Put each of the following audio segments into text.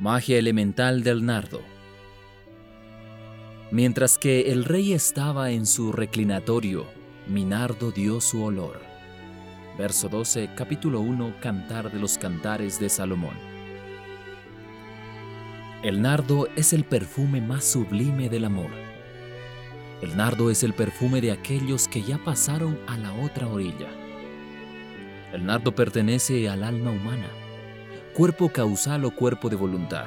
Magia elemental del nardo. Mientras que el rey estaba en su reclinatorio, mi nardo dio su olor. Verso 12, capítulo 1, Cantar de los Cantares de Salomón. El nardo es el perfume más sublime del amor. El nardo es el perfume de aquellos que ya pasaron a la otra orilla. El nardo pertenece al alma humana cuerpo causal o cuerpo de voluntad,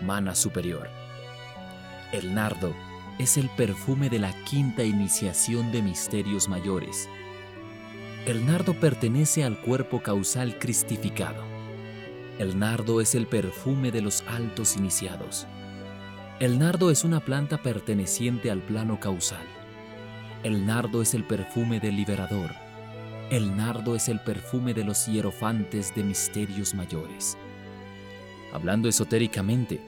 mana superior. El nardo es el perfume de la quinta iniciación de misterios mayores. El nardo pertenece al cuerpo causal cristificado. El nardo es el perfume de los altos iniciados. El nardo es una planta perteneciente al plano causal. El nardo es el perfume del liberador el nardo es el perfume de los hierofantes de misterios mayores. Hablando esotéricamente,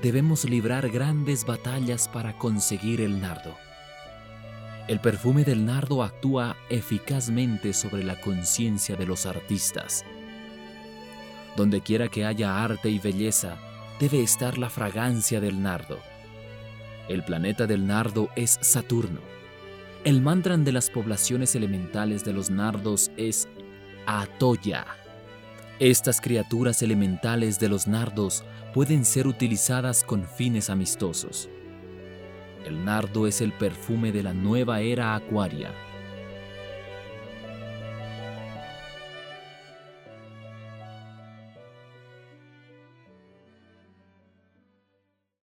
debemos librar grandes batallas para conseguir el nardo. El perfume del nardo actúa eficazmente sobre la conciencia de los artistas. Donde quiera que haya arte y belleza, debe estar la fragancia del nardo. El planeta del nardo es Saturno el mantra de las poblaciones elementales de los nardos es Atoya. Estas criaturas elementales de los nardos pueden ser utilizadas con fines amistosos. El nardo es el perfume de la nueva era acuaria